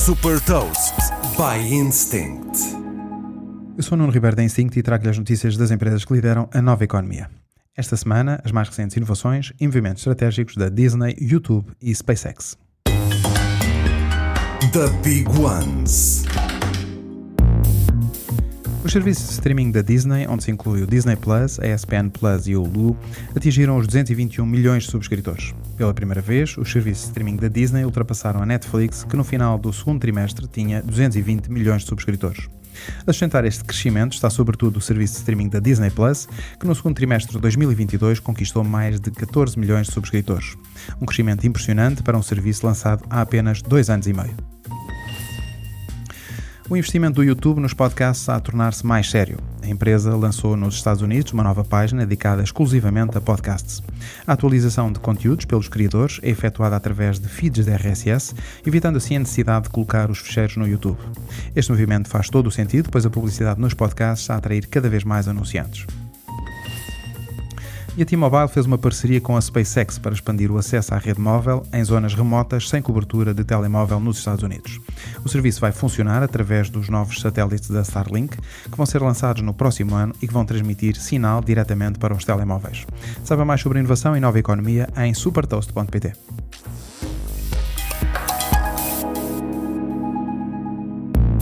Super Toast by Instinct. Eu sou o Nuno Ribeiro da Instinct e trago-lhe as notícias das empresas que lideram a nova economia. Esta semana, as mais recentes inovações e movimentos estratégicos da Disney, YouTube e SpaceX. The Big Ones. Os serviços de streaming da Disney, onde se inclui o Disney Plus, a ESPN Plus e o Hulu, atingiram os 221 milhões de subscritores. Pela primeira vez, os serviços de streaming da Disney ultrapassaram a Netflix, que no final do segundo trimestre tinha 220 milhões de subscritores. A sustentar este crescimento está sobretudo o serviço de streaming da Disney Plus, que no segundo trimestre de 2022 conquistou mais de 14 milhões de subscritores. Um crescimento impressionante para um serviço lançado há apenas dois anos e meio. O investimento do YouTube nos podcasts está a tornar-se mais sério. A empresa lançou nos Estados Unidos uma nova página dedicada exclusivamente a podcasts. A atualização de conteúdos pelos criadores é efetuada através de feeds de RSS, evitando assim a necessidade de colocar os fecheiros no YouTube. Este movimento faz todo o sentido, pois a publicidade nos podcasts está a atrair cada vez mais anunciantes. E a T-Mobile fez uma parceria com a SpaceX para expandir o acesso à rede móvel em zonas remotas sem cobertura de telemóvel nos Estados Unidos. O serviço vai funcionar através dos novos satélites da Starlink, que vão ser lançados no próximo ano e que vão transmitir sinal diretamente para os telemóveis. Saiba mais sobre inovação e nova economia em supertoast.pt.